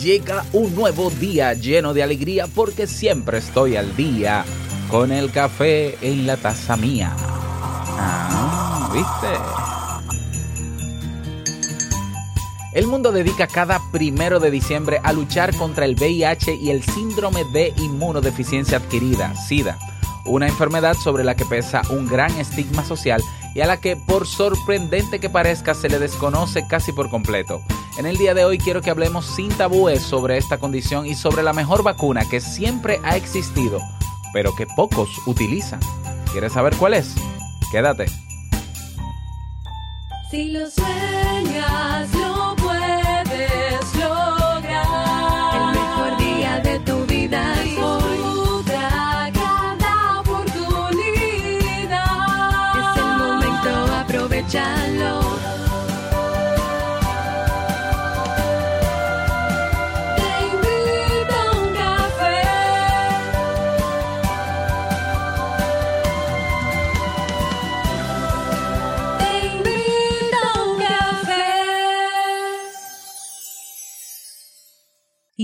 llega un nuevo día lleno de alegría porque siempre estoy al día con el café en la taza mía. Ah, ¿viste? El mundo dedica cada primero de diciembre a luchar contra el VIH y el síndrome de inmunodeficiencia adquirida, SIDA, una enfermedad sobre la que pesa un gran estigma social y a la que, por sorprendente que parezca, se le desconoce casi por completo. En el día de hoy quiero que hablemos sin tabúes sobre esta condición y sobre la mejor vacuna que siempre ha existido, pero que pocos utilizan. ¿Quieres saber cuál es? Quédate. Si lo sueñas, lo puedes lograr. El mejor día de tu vida es hoy. Cada oportunidad. Es el momento, aprovechalo.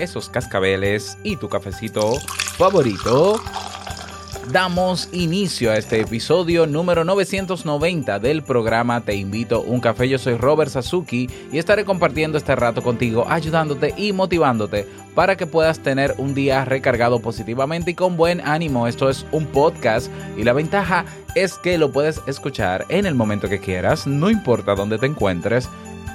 esos cascabeles y tu cafecito favorito, damos inicio a este episodio número 990 del programa Te invito a un café. Yo soy Robert Sasuki y estaré compartiendo este rato contigo, ayudándote y motivándote para que puedas tener un día recargado positivamente y con buen ánimo. Esto es un podcast y la ventaja es que lo puedes escuchar en el momento que quieras, no importa dónde te encuentres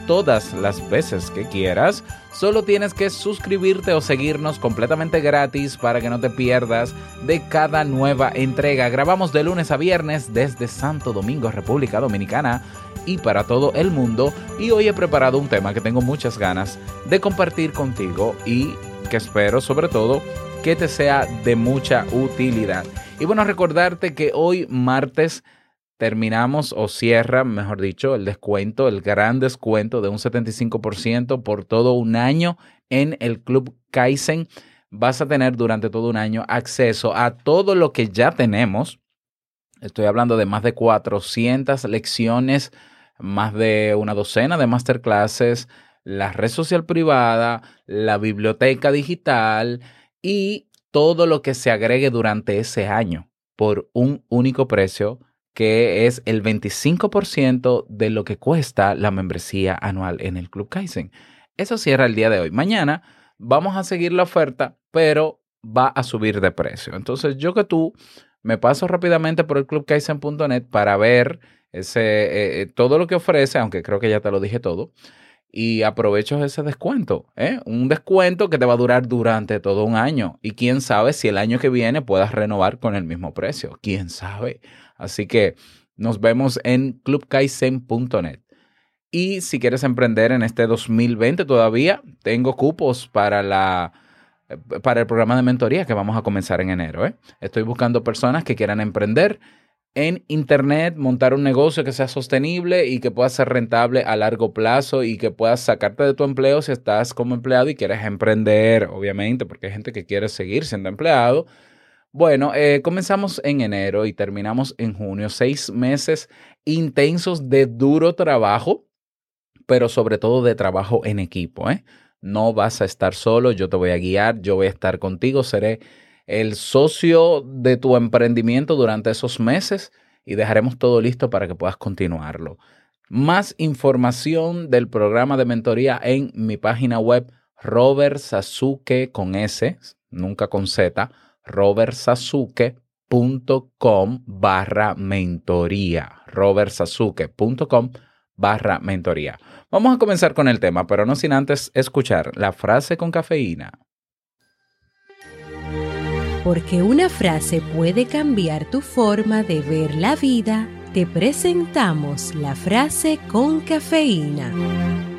todas las veces que quieras. Solo tienes que suscribirte o seguirnos completamente gratis para que no te pierdas de cada nueva entrega. Grabamos de lunes a viernes desde Santo Domingo, República Dominicana y para todo el mundo. Y hoy he preparado un tema que tengo muchas ganas de compartir contigo y que espero sobre todo que te sea de mucha utilidad. Y bueno, recordarte que hoy martes terminamos o cierra, mejor dicho, el descuento, el gran descuento de un 75% por todo un año en el Club Kaizen. Vas a tener durante todo un año acceso a todo lo que ya tenemos. Estoy hablando de más de 400 lecciones, más de una docena de masterclasses, la red social privada, la biblioteca digital y todo lo que se agregue durante ese año por un único precio que es el 25% de lo que cuesta la membresía anual en el Club Kaizen. Eso cierra el día de hoy. Mañana vamos a seguir la oferta, pero va a subir de precio. Entonces, yo que tú me paso rápidamente por el clubkaizen.net para ver ese, eh, todo lo que ofrece, aunque creo que ya te lo dije todo, y aprovecho ese descuento. ¿eh? Un descuento que te va a durar durante todo un año. Y quién sabe si el año que viene puedas renovar con el mismo precio. Quién sabe. Así que nos vemos en clubkaizen.net. Y si quieres emprender en este 2020 todavía, tengo cupos para la para el programa de mentoría que vamos a comenzar en enero. ¿eh? Estoy buscando personas que quieran emprender en Internet, montar un negocio que sea sostenible y que pueda ser rentable a largo plazo y que puedas sacarte de tu empleo si estás como empleado y quieres emprender, obviamente, porque hay gente que quiere seguir siendo empleado. Bueno, eh, comenzamos en enero y terminamos en junio, seis meses intensos de duro trabajo, pero sobre todo de trabajo en equipo. ¿eh? No vas a estar solo, yo te voy a guiar, yo voy a estar contigo, seré el socio de tu emprendimiento durante esos meses y dejaremos todo listo para que puedas continuarlo. Más información del programa de mentoría en mi página web Robert Sasuke con S, nunca con Z, robertsasuke.com barra mentoría. robertsasuke.com barra mentoría. Vamos a comenzar con el tema, pero no sin antes escuchar la frase con cafeína. Porque una frase puede cambiar tu forma de ver la vida, te presentamos la frase con cafeína.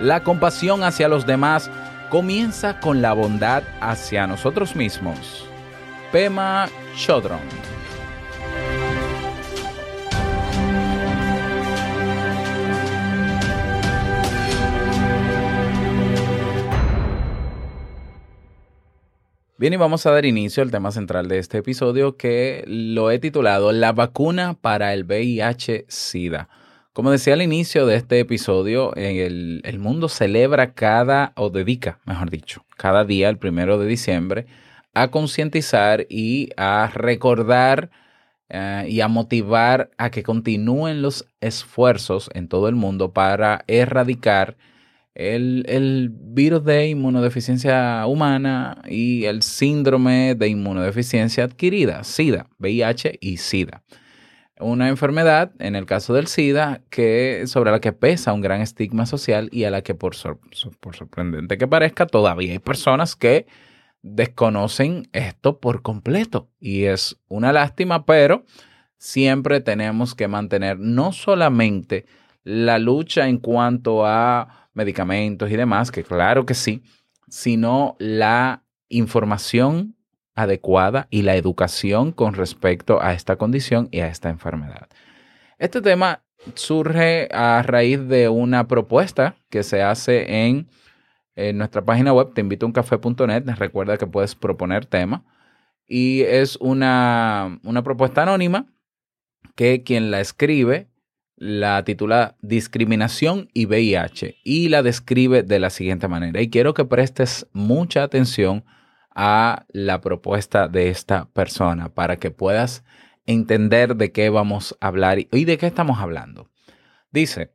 La compasión hacia los demás comienza con la bondad hacia nosotros mismos. Pema Chodron. Bien, y vamos a dar inicio al tema central de este episodio que lo he titulado La vacuna para el VIH-Sida. Como decía al inicio de este episodio, el, mundo celebra cada, o dedica, mejor dicho, cada día, el primero de diciembre, a concientizar y a recordar uh, y a motivar a que continúen los esfuerzos en todo el mundo para erradicar el, el, virus de inmunodeficiencia humana y el síndrome de inmunodeficiencia adquirida, SIDA, VIH y SIDA. Una enfermedad, en el caso del SIDA, que, sobre la que pesa un gran estigma social y a la que, por, sor, por sorprendente que parezca, todavía hay personas que desconocen esto por completo. Y es una lástima, pero siempre tenemos que mantener no solamente la lucha en cuanto a medicamentos y demás, que claro que sí, sino la información adecuada y la educación con respecto a esta condición y a esta enfermedad. Este tema surge a raíz de una propuesta que se hace en, nuestra página web, te invito a uncafé.net, recuerda que puedes proponer tema, y es una, una propuesta anónima que quien la escribe la titula Discriminación y VIH y la describe de la siguiente manera. Y quiero que prestes mucha atención a la propuesta de esta persona para que puedas entender de qué vamos a hablar y de qué estamos hablando. Dice,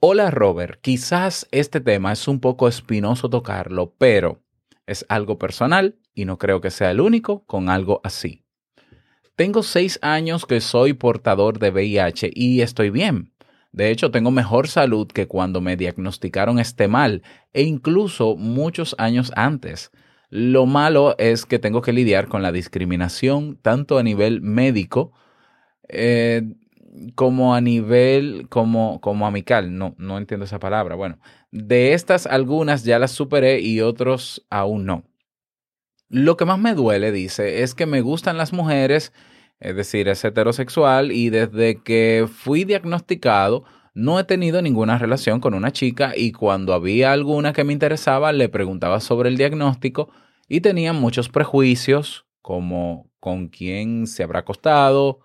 hola Robert, quizás este tema es un poco espinoso tocarlo, pero es algo personal y no creo que sea el único con algo así. Tengo seis años que soy portador de VIH y estoy bien. De hecho, tengo mejor salud que cuando me diagnosticaron este mal e incluso muchos años antes. Lo malo es que tengo que lidiar con la discriminación tanto a nivel médico eh, como a nivel como, como amical. No, no entiendo esa palabra. Bueno, de estas algunas ya las superé y otros aún no. Lo que más me duele, dice, es que me gustan las mujeres, es decir, es heterosexual y desde que fui diagnosticado no he tenido ninguna relación con una chica y cuando había alguna que me interesaba le preguntaba sobre el diagnóstico y tenían muchos prejuicios como con quién se habrá acostado,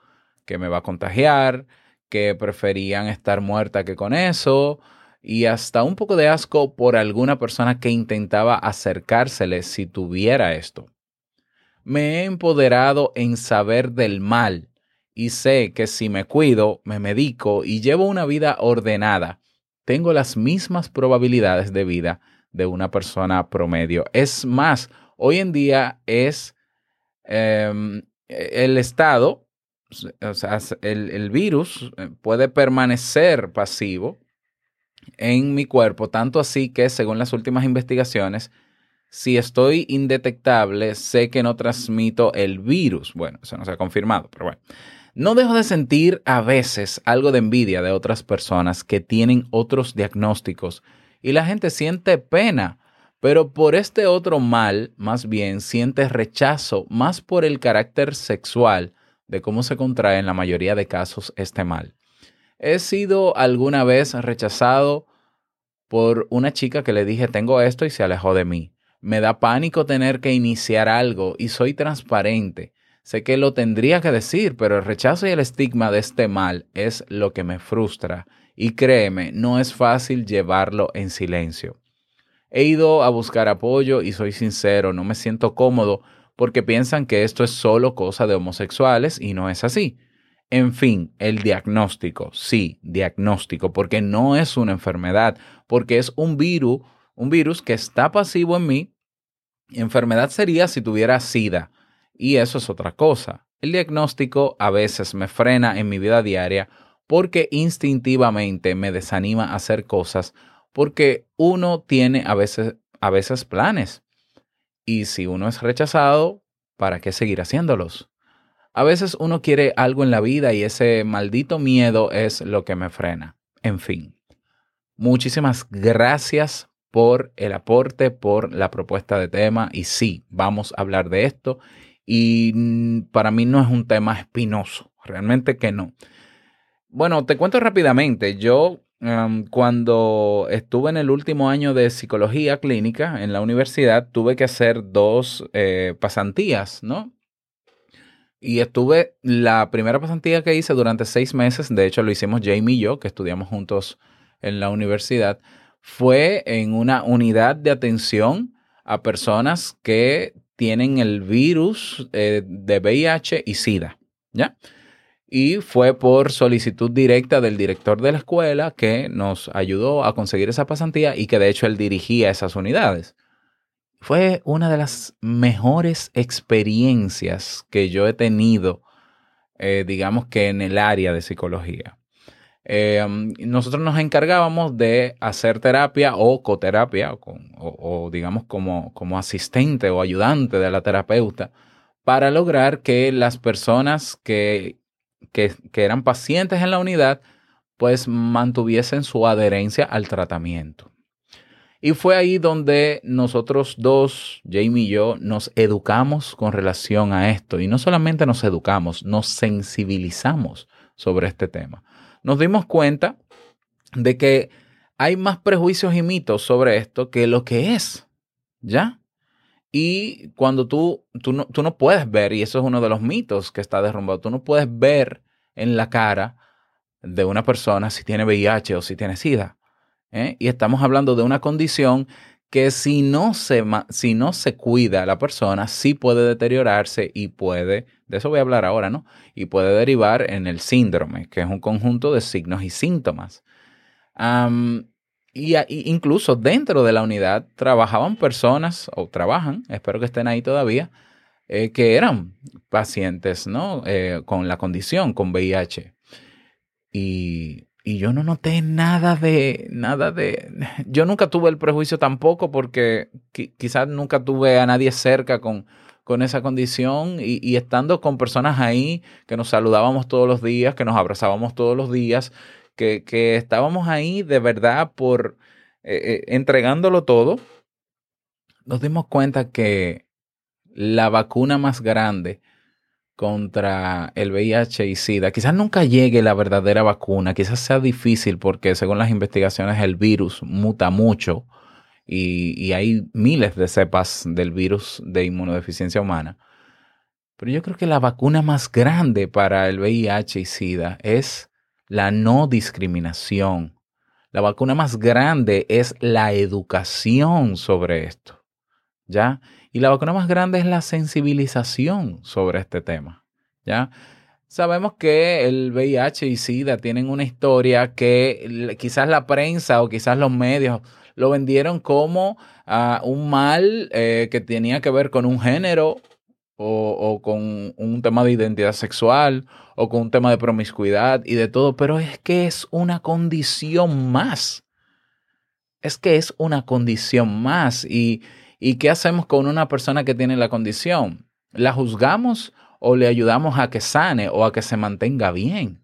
que me va a contagiar, que preferían estar muerta que con eso, y hasta un poco de asco por alguna persona que intentaba acercársele si tuviera esto. Me he empoderado en saber del mal y sé que si me cuido, me medico y llevo una vida ordenada, tengo las mismas probabilidades de vida de una persona promedio. Es más, hoy en día es eh, el estado, o sea, el, el virus puede permanecer pasivo en mi cuerpo, tanto así que, según las últimas investigaciones, si estoy indetectable, sé que no transmito el virus. Bueno, eso no se ha confirmado, pero bueno. No dejo de sentir a veces algo de envidia de otras personas que tienen otros diagnósticos y la gente siente pena, pero por este otro mal, más bien siente rechazo, más por el carácter sexual de cómo se contrae en la mayoría de casos este mal. He sido alguna vez rechazado por una chica que le dije tengo esto y se alejó de mí. Me da pánico tener que iniciar algo y soy transparente. Sé que lo tendría que decir, pero el rechazo y el estigma de este mal es lo que me frustra. Y créeme, no es fácil llevarlo en silencio. He ido a buscar apoyo y soy sincero, no me siento cómodo porque piensan que esto es solo cosa de homosexuales y no es así. En fin, el diagnóstico, sí, diagnóstico, porque no es una enfermedad, porque es un virus, un virus que está pasivo en mí. Enfermedad sería si tuviera SIDA, y eso es otra cosa. El diagnóstico a veces me frena en mi vida diaria porque instintivamente me desanima a hacer cosas porque uno tiene a veces, a veces planes. Y si uno es rechazado, ¿para qué seguir haciéndolos? A veces uno quiere algo en la vida y ese maldito miedo es lo que me frena. En fin. Muchísimas gracias por el aporte, por la propuesta de tema. Y sí, vamos a hablar de esto. Y mm, para mí no es un tema espinoso, realmente que no. Bueno, te cuento rápidamente. Yo cuando estuve en el último año de psicología clínica en la universidad, tuve que hacer dos eh, pasantías, ¿no? Y estuve, la primera pasantía que hice durante seis meses, de hecho lo hicimos Jamie y yo, que estudiamos juntos en la universidad, fue en una unidad de atención a personas que tienen el virus eh, de VIH y SIDA, ¿ya? Y fue por solicitud directa del director de la escuela que nos ayudó a conseguir esa pasantía y que de hecho él dirigía esas unidades. Fue una de las mejores experiencias que yo he tenido, eh, digamos que en el área de psicología. Eh, nosotros nos encargábamos de hacer terapia o coterapia, o, o, digamos como, como asistente o ayudante de la terapeuta, para lograr que las personas que, que, eran pacientes en la unidad, pues mantuviesen su adherencia al tratamiento. Y fue ahí donde nosotros dos, Jamie y yo, nos educamos con relación a esto. Y no solamente nos educamos, nos sensibilizamos sobre este tema. Nos dimos cuenta de que hay más prejuicios y mitos sobre esto que lo que es, ¿ya? Y cuando tú, tú, no, tú no puedes ver, y eso es uno de los mitos que está derrumbado, tú no puedes ver en la cara de una persona si tiene VIH o si tiene SIDA. ¿eh? Y estamos hablando de una condición que si no, se, si no se cuida la persona, sí puede deteriorarse y puede, de eso voy a hablar ahora, ¿no? Y puede derivar en el síndrome, que es un conjunto de signos y síntomas. Y, y, incluso dentro de la unidad trabajaban personas, o trabajan, espero que estén ahí todavía, eh, que eran pacientes, ¿no? Eh, con la condición, con VIH. Y y yo no noté nada de, nada de, yo nunca tuve el prejuicio tampoco porque quizás nunca tuve a nadie cerca con, con esa condición y, y, estando con personas ahí que nos saludábamos todos los días, que nos abrazábamos todos los días, que, estábamos ahí de verdad por eh, eh, entregándolo todo, nos dimos cuenta que la vacuna más grande contra el VIH y SIDA. Quizás nunca llegue la verdadera vacuna, quizás sea difícil porque según las investigaciones el virus muta mucho y, y, hay miles de cepas del virus de inmunodeficiencia humana. Pero yo creo que la vacuna más grande para el VIH y SIDA es la no discriminación. La vacuna más grande es la educación sobre esto. ¿Ya? Y la vacuna más grande es la sensibilización sobre este tema. ¿Ya? Sabemos que el VIH y SIDA tienen una historia que quizás la prensa o quizás los medios lo vendieron como uh, un mal eh, que tenía que ver con un género o, con un tema de identidad sexual o con un tema de promiscuidad y de todo, pero es que es una condición más. Es que es una condición más. Y, ¿Y qué hacemos con una persona que tiene la condición? ¿La juzgamos o le ayudamos a que sane o a que se mantenga bien?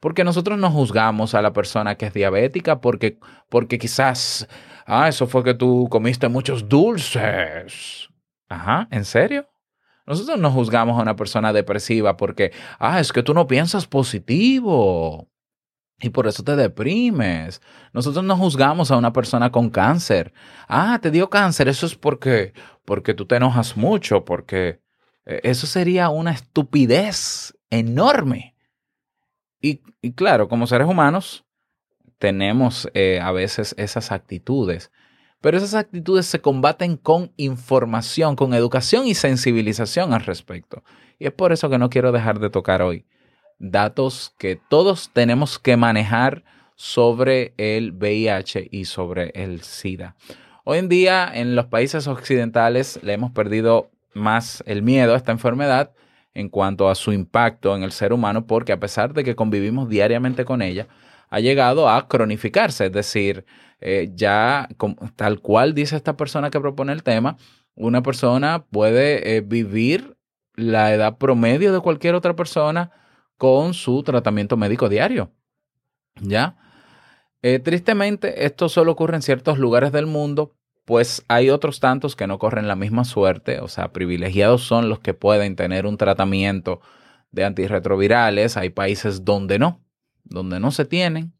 Porque nosotros no juzgamos a la persona que es diabética porque, porque quizás, ah, eso fue que tú comiste muchos dulces. Ajá, ¿en serio? Nosotros no juzgamos a una persona depresiva porque, ah, es que tú no piensas positivo. Y por eso te deprimes. Nosotros no juzgamos a una persona con cáncer. Ah, te dio cáncer. Eso es porque, porque tú te enojas mucho, porque eh, eso sería una estupidez enorme. Y, y claro, como seres humanos, tenemos eh, a veces esas actitudes. Pero esas actitudes se combaten con información, con educación y sensibilización al respecto. Y es por eso que no quiero dejar de tocar hoy datos que todos tenemos que manejar sobre el VIH y sobre el SIDA. Hoy en día en los países occidentales le hemos perdido más el miedo a esta enfermedad en cuanto a su impacto en el ser humano porque a pesar de que convivimos diariamente con ella, ha llegado a cronificarse, es decir, eh, ya tal cual dice esta persona que propone el tema, una persona puede eh, vivir la edad promedio de cualquier otra persona con su tratamiento médico diario. ¿Ya? Eh, tristemente, esto solo ocurre en ciertos lugares del mundo, pues hay otros tantos que no corren la misma suerte, o sea, privilegiados son los que pueden tener un tratamiento de antirretrovirales, hay países donde no, donde no se tienen,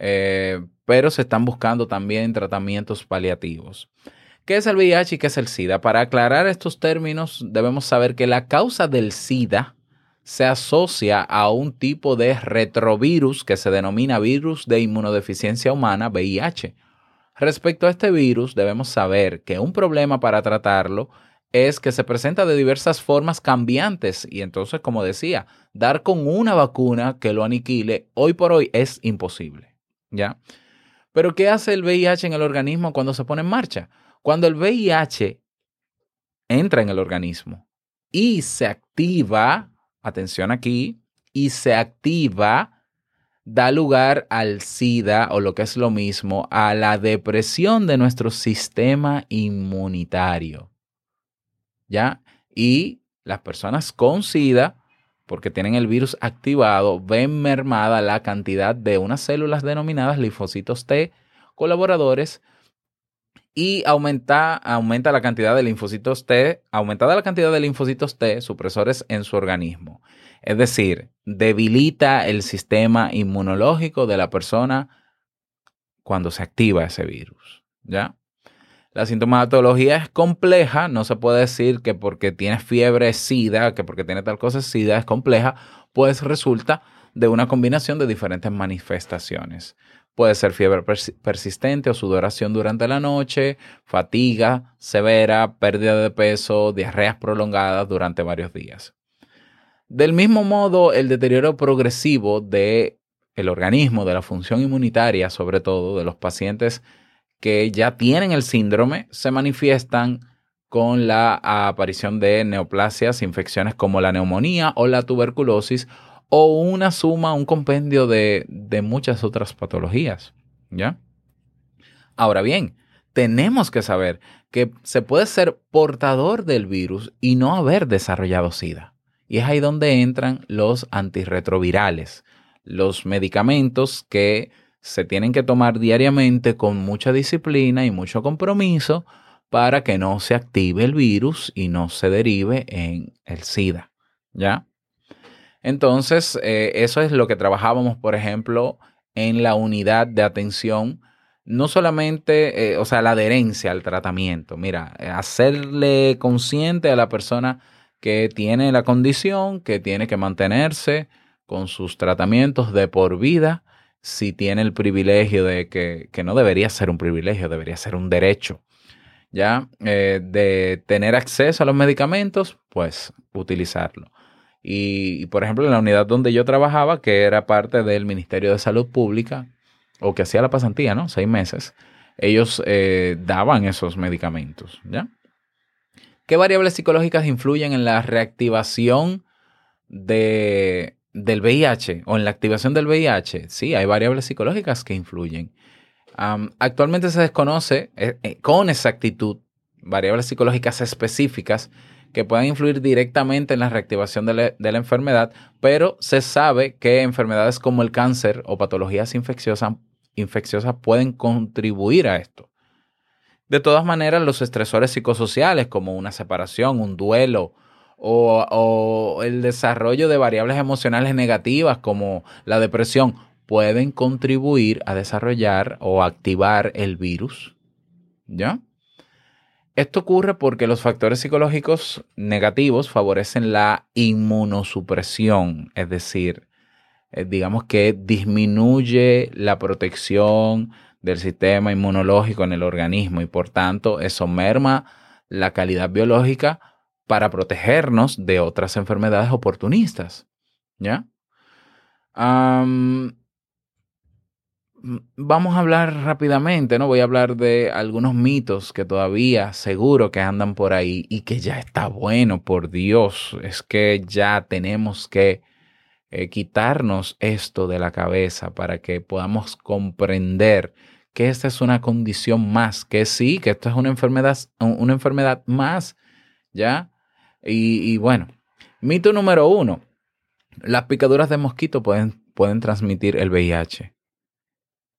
eh, pero se están buscando también tratamientos paliativos. ¿Qué es el VIH y qué es el SIDA? Para aclarar estos términos, debemos saber que la causa del SIDA se asocia a un tipo de retrovirus que se denomina virus de inmunodeficiencia humana, VIH. Respecto a este virus, debemos saber que un problema para tratarlo es que se presenta de diversas formas cambiantes y entonces, como decía, dar con una vacuna que lo aniquile hoy por hoy es imposible, ¿ya? Pero ¿qué hace el VIH en el organismo cuando se pone en marcha? Cuando el VIH entra en el organismo y se activa, atención aquí, y se activa, da lugar al SIDA o lo que es lo mismo, a la depresión de nuestro sistema inmunitario. ¿Ya? Y las personas con SIDA, porque tienen el virus activado, ven mermada la cantidad de unas células denominadas linfocitos T colaboradores y aumenta, aumenta la cantidad de linfocitos T, aumentada la cantidad de linfocitos T supresores en su organismo. Es decir, debilita el sistema inmunológico de la persona cuando se activa ese virus. ¿Ya? La sintomatología es compleja, no se puede decir que porque tienes fiebre SIDA, que porque tiene tal cosa SIDA, es compleja, pues resulta de una combinación de diferentes manifestaciones. Puede ser fiebre persi- persistente o sudoración durante la noche, fatiga severa, pérdida de peso, diarreas prolongadas durante varios días. Del mismo modo, el deterioro progresivo de el organismo, de la función inmunitaria, sobre todo de los pacientes que ya tienen el síndrome, se manifiestan con la aparición de neoplasias, infecciones como la neumonía o la tuberculosis o una suma, un compendio de, de muchas otras patologías. ¿Ya? Ahora bien, tenemos que saber que se puede ser portador del virus y no haber desarrollado SIDA. Y es ahí donde entran los antirretrovirales, los medicamentos que se tienen que tomar diariamente con mucha disciplina y mucho compromiso para que no se active el virus y no se derive en el SIDA. ¿Ya? Entonces, eh, eso es lo que trabajábamos, por ejemplo, en la unidad de atención, no solamente, eh, o sea, la adherencia al tratamiento. Mira, eh, hacerle consciente a la persona que tiene la condición, que tiene que mantenerse con sus tratamientos de por vida, si tiene el privilegio de que, que no debería ser un privilegio, debería ser un derecho, ¿ya? Eh, de tener acceso a los medicamentos, pues utilizarlo. Y, por ejemplo, en la unidad donde yo trabajaba, que era parte del Ministerio de Salud Pública, o que hacía la pasantía, ¿no? Seis meses, ellos eh, daban esos medicamentos, ¿ya? ¿Qué variables psicológicas influyen en la reactivación de, del VIH o en la activación del VIH? Sí, hay variables psicológicas que influyen. Actualmente se desconoce eh, eh, con exactitud variables psicológicas específicas que puedan influir directamente en la reactivación de la, enfermedad, pero se sabe que enfermedades como el cáncer o patologías infecciosas pueden contribuir a esto. De todas maneras, los estresores psicosociales como una separación, un duelo o, el desarrollo de variables emocionales negativas como la depresión pueden contribuir a desarrollar o activar el virus. ¿Ya? Esto ocurre porque los factores psicológicos negativos favorecen la inmunosupresión, es decir, eh, digamos que disminuye la protección del sistema inmunológico en el organismo y por tanto eso merma la calidad biológica para protegernos de otras enfermedades oportunistas. ¿Ya? Vamos a hablar rápidamente, ¿no? Voy a hablar de algunos mitos que todavía seguro que andan por ahí y que ya está bueno, por Dios. Es que ya tenemos que eh, quitarnos esto de la cabeza para que podamos comprender que esta es una condición más, que sí, que esto es una enfermedad, una enfermedad más, ¿ya? Y, y bueno, mito número uno, las picaduras de mosquito pueden, pueden transmitir el VIH.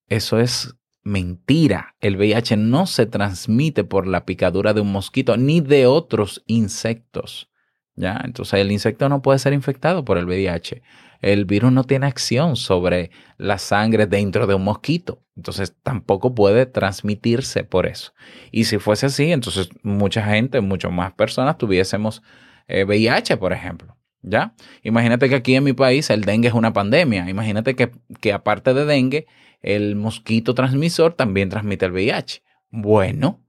Eso es mentira. El VIH no se transmite por la picadura de un mosquito ni de otros insectos. ¿Ya? Entonces el insecto no puede ser infectado por el VIH. El virus no tiene acción sobre la sangre dentro de un mosquito. Entonces tampoco puede transmitirse por eso. Y si fuese así, entonces mucha gente, muchas más personas tuviésemos eh, VIH, por ejemplo. ¿Ya? Imagínate que aquí en mi país el dengue es una pandemia. Imagínate que, que aparte de dengue, el mosquito transmisor también transmite el VIH. Bueno,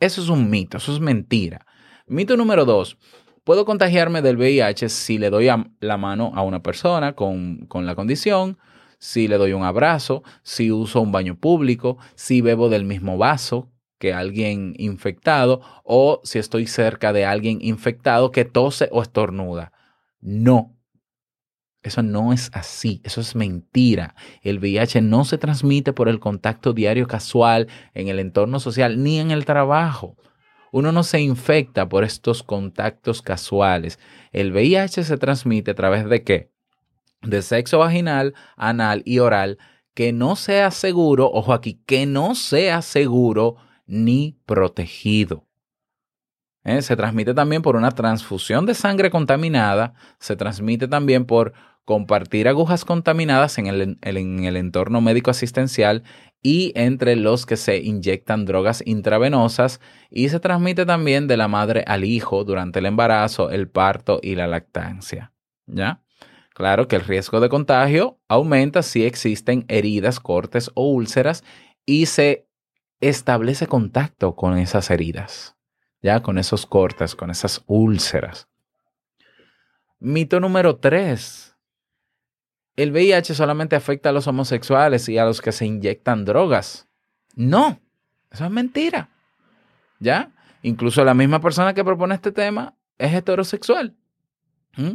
eso es un mito, eso es mentira. Mito número dos. Puedo contagiarme del VIH si le doy la mano a una persona con, con la condición, si le doy un abrazo, si uso un baño público, si bebo del mismo vaso que alguien infectado o si estoy cerca de alguien infectado que tose o estornuda. No. Eso no es así, eso es mentira. El VIH no se transmite por el contacto diario casual en el entorno social ni en el trabajo. Uno no se infecta por estos contactos casuales. El VIH se transmite a través de qué? De sexo vaginal, anal y oral que no sea seguro, ojo aquí, que no sea seguro ni protegido. ¿Eh? Se transmite también por una transfusión de sangre contaminada, se transmite también por compartir agujas contaminadas en el, en el entorno médico asistencial y entre los que se inyectan drogas intravenosas y se transmite también de la madre al hijo durante el embarazo, el parto y la lactancia. ¿Ya? Claro que el riesgo de contagio aumenta si existen heridas, cortes o úlceras y se establece contacto con esas heridas, ya con esos cortes, con esas úlceras. Mito número 3. El VIH solamente afecta a los homosexuales y a los que se inyectan drogas. No, eso es mentira. ¿Ya? Incluso la misma persona que propone este tema es heterosexual. ¿Mm?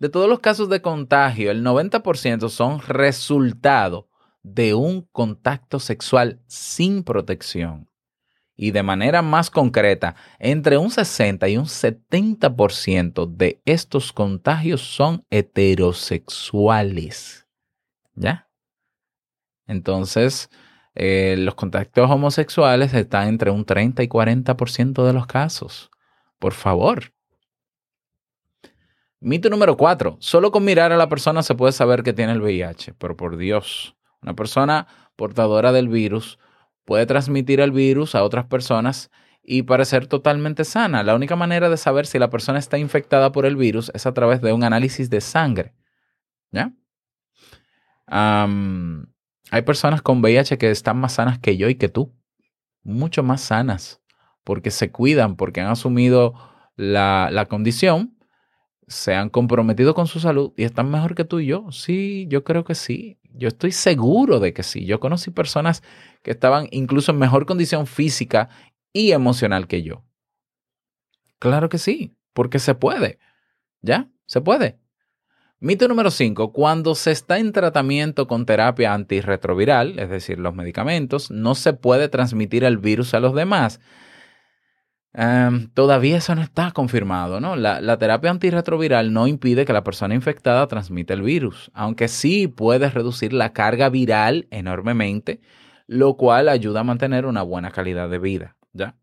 De todos los casos de contagio, el 90% son resultado de un contacto sexual sin protección. Y de manera más concreta, entre un 60 y un 70% de estos contagios son heterosexuales. ¿Ya? Entonces, eh, los contactos homosexuales están entre un 30 y 40% de los casos. Por favor. Mito número 4. Solo con mirar a la persona se puede saber que tiene el VIH. Pero por Dios, una persona portadora del virus puede transmitir el virus a otras personas y parecer totalmente sana. La única manera de saber si la persona está infectada por el virus es a través de un análisis de sangre. ¿Ya? Hay personas con VIH que están más sanas que yo y que tú. Mucho más sanas. Porque se cuidan, porque han asumido la, la condición, se han comprometido con su salud y están mejor que tú y yo. Sí, yo creo que sí. Yo estoy seguro de que sí. Yo conocí personas que estaban incluso en mejor condición física y emocional que yo. Claro que sí, porque se puede. ¿Ya? Se puede. Mito número 5. Cuando se está en tratamiento con terapia antirretroviral, es decir, los medicamentos, no se puede transmitir el virus a los demás. Um, todavía eso no está confirmado, ¿no? La, la, terapia antirretroviral no impide que la persona infectada transmita el virus, aunque sí puede reducir la carga viral enormemente, lo cual ayuda a mantener una buena calidad de vida, ¿ya?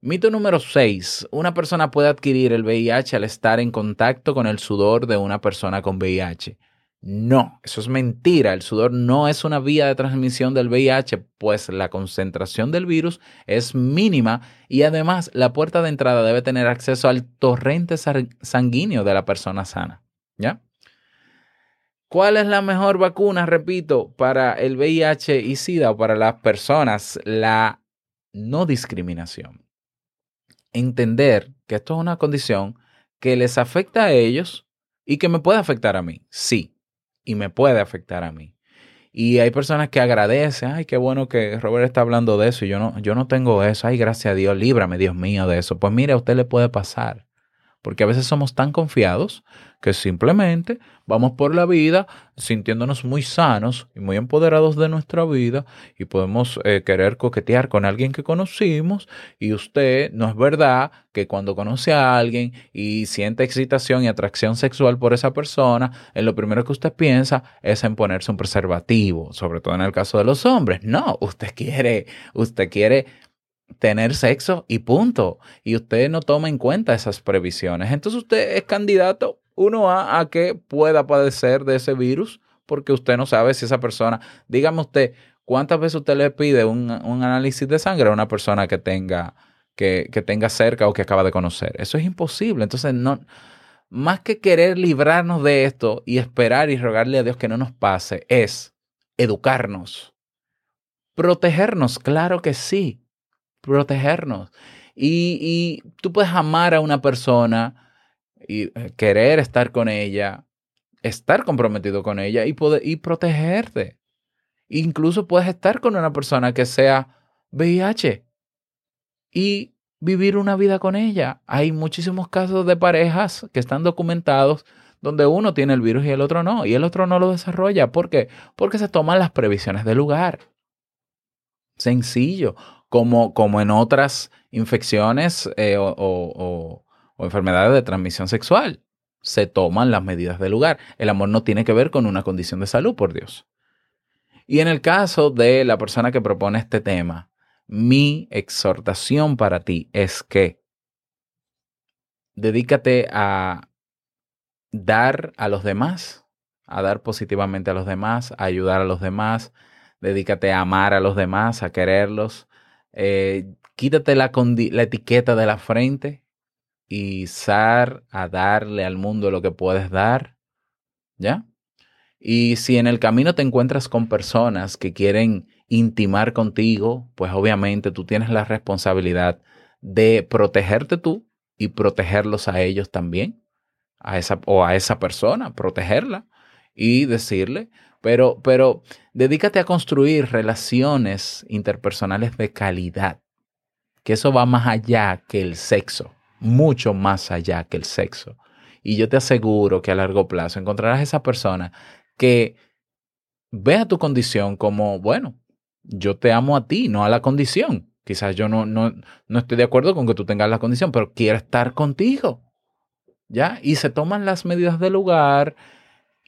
Mito número 6. Una persona puede adquirir el VIH al estar en contacto con el sudor de una persona con VIH. No, eso es mentira. El sudor no es una vía de transmisión del VIH, pues la concentración del virus es mínima y además la puerta de entrada debe tener acceso al torrente sanguíneo de la persona sana. ¿Ya? ¿Cuál es la mejor vacuna, repito, para el VIH y SIDA o para las personas? La no discriminación. Entender que esto es una condición que les afecta a ellos y que me puede afectar a mí. Sí, y me puede afectar a mí. Y hay personas que agradecen, ay, qué bueno que Robert está hablando de eso y yo no, yo no tengo eso, ay, gracias a Dios, líbrame, Dios mío, de eso. Pues mire, a usted le puede pasar, porque a veces somos tan confiados que simplemente vamos por la vida sintiéndonos muy sanos y muy empoderados de nuestra vida y podemos eh, querer coquetear con alguien que conocimos y usted no es verdad que cuando conoce a alguien y siente excitación y atracción sexual por esa persona, en lo primero que usted piensa es en ponerse un preservativo, sobre todo en el caso de los hombres. No, usted quiere, usted quiere tener sexo y punto. Y usted no toma en cuenta esas previsiones. Entonces usted es candidato uno a, a que pueda padecer de ese virus porque usted no sabe si esa persona, dígame usted, ¿cuántas veces usted le pide un, un análisis de sangre a una persona que tenga, que, que tenga cerca o que acaba de conocer? Eso es imposible. Entonces, no, más que querer librarnos de esto y esperar y rogarle a Dios que no nos pase, es educarnos. Protegernos, claro que sí. Protegernos. Y, y tú puedes amar a una persona y eh, querer estar con ella, estar comprometido con ella y, poder, y protegerte. Incluso puedes estar con una persona que sea VIH y vivir una vida con ella. Hay muchísimos casos de parejas que están documentados donde uno tiene el virus y el otro no, y el otro no lo desarrolla. ¿Por qué? Porque se toman las previsiones del lugar. Sencillo, como, como en otras infecciones eh, o, o enfermedades de transmisión sexual. Se toman las medidas del lugar. El amor no tiene que ver con una condición de salud, por Dios. Y en el caso de la persona que propone este tema, mi exhortación para ti es que dedícate a dar a los demás, a dar positivamente a los demás, a ayudar a los demás, dedícate a amar a los demás, a quererlos, eh, quítate la, la etiqueta de la frente a darle al mundo lo que puedes dar, ¿ya? Y si en el camino te encuentras con personas que quieren intimar contigo, pues obviamente tú tienes la responsabilidad de protegerte tú y protegerlos a ellos también, a esa o a esa persona, protegerla y decirle, pero pero dedícate a construir relaciones interpersonales de calidad, que eso va más allá que el sexo, mucho más allá que el sexo. Y yo te aseguro que a largo plazo encontrarás esa persona que vea tu condición como, bueno, yo te amo a ti, no a la condición. Quizás yo no, no, no estoy de acuerdo con que tú tengas la condición, pero quiero estar contigo. ¿Ya? Y se toman las medidas del lugar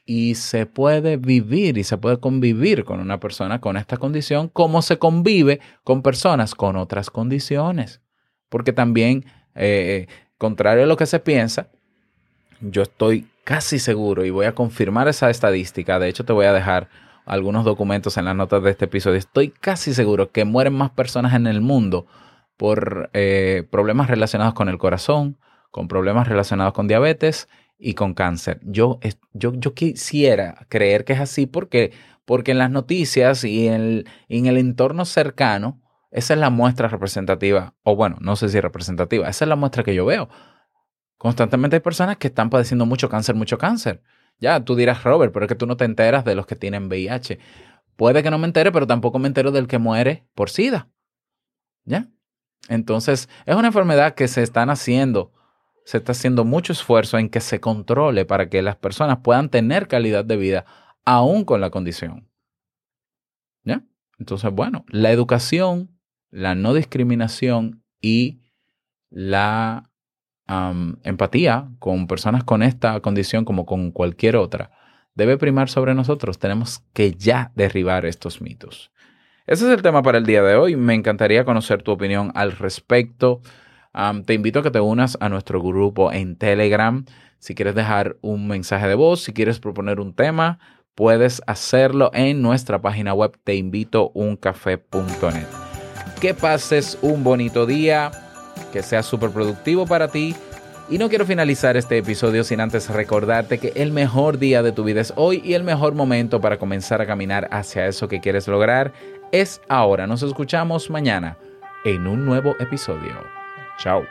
y se puede vivir y se puede convivir con una persona con esta condición como se convive con personas con otras condiciones. Porque también, eh, contrario a lo que se piensa, yo estoy casi seguro y voy a confirmar esa estadística. De hecho, te voy a dejar algunos documentos en las notas de este episodio. Estoy casi seguro que mueren más personas en el mundo por eh, problemas relacionados con el corazón, con problemas relacionados con diabetes y con cáncer. Yo, yo, yo quisiera creer que es así porque, porque en las noticias y en el, en el entorno cercano, esa es la muestra representativa, o bueno, no sé si representativa, esa es la muestra que yo veo. Constantemente hay personas que están padeciendo mucho cáncer, mucho cáncer. Ya, tú dirás, Robert, pero es que tú no te enteras de los que tienen VIH. Puede que no me entere, pero tampoco me entero del que muere por SIDA. ¿Ya? Entonces, es una enfermedad que se están haciendo, se está haciendo mucho esfuerzo en que se controle para que las personas puedan tener calidad de vida aún con la condición. ¿Ya? Entonces, bueno, la educación, la no discriminación y la empatía con personas con esta condición como con cualquier otra debe primar sobre nosotros. Tenemos que ya derribar estos mitos. Ese es el tema para el día de hoy. Me encantaría conocer tu opinión al respecto. Te invito a que te unas a nuestro grupo en Telegram. Si quieres dejar un mensaje de voz, si quieres proponer un tema, puedes hacerlo en nuestra página web teinvitouncafé.net. Que pases un bonito día que sea súper productivo para ti. Y no quiero finalizar este episodio sin antes recordarte que el mejor día de tu vida es hoy y el mejor momento para comenzar a caminar hacia eso que quieres lograr es ahora. Nos escuchamos mañana en un nuevo episodio. Chao.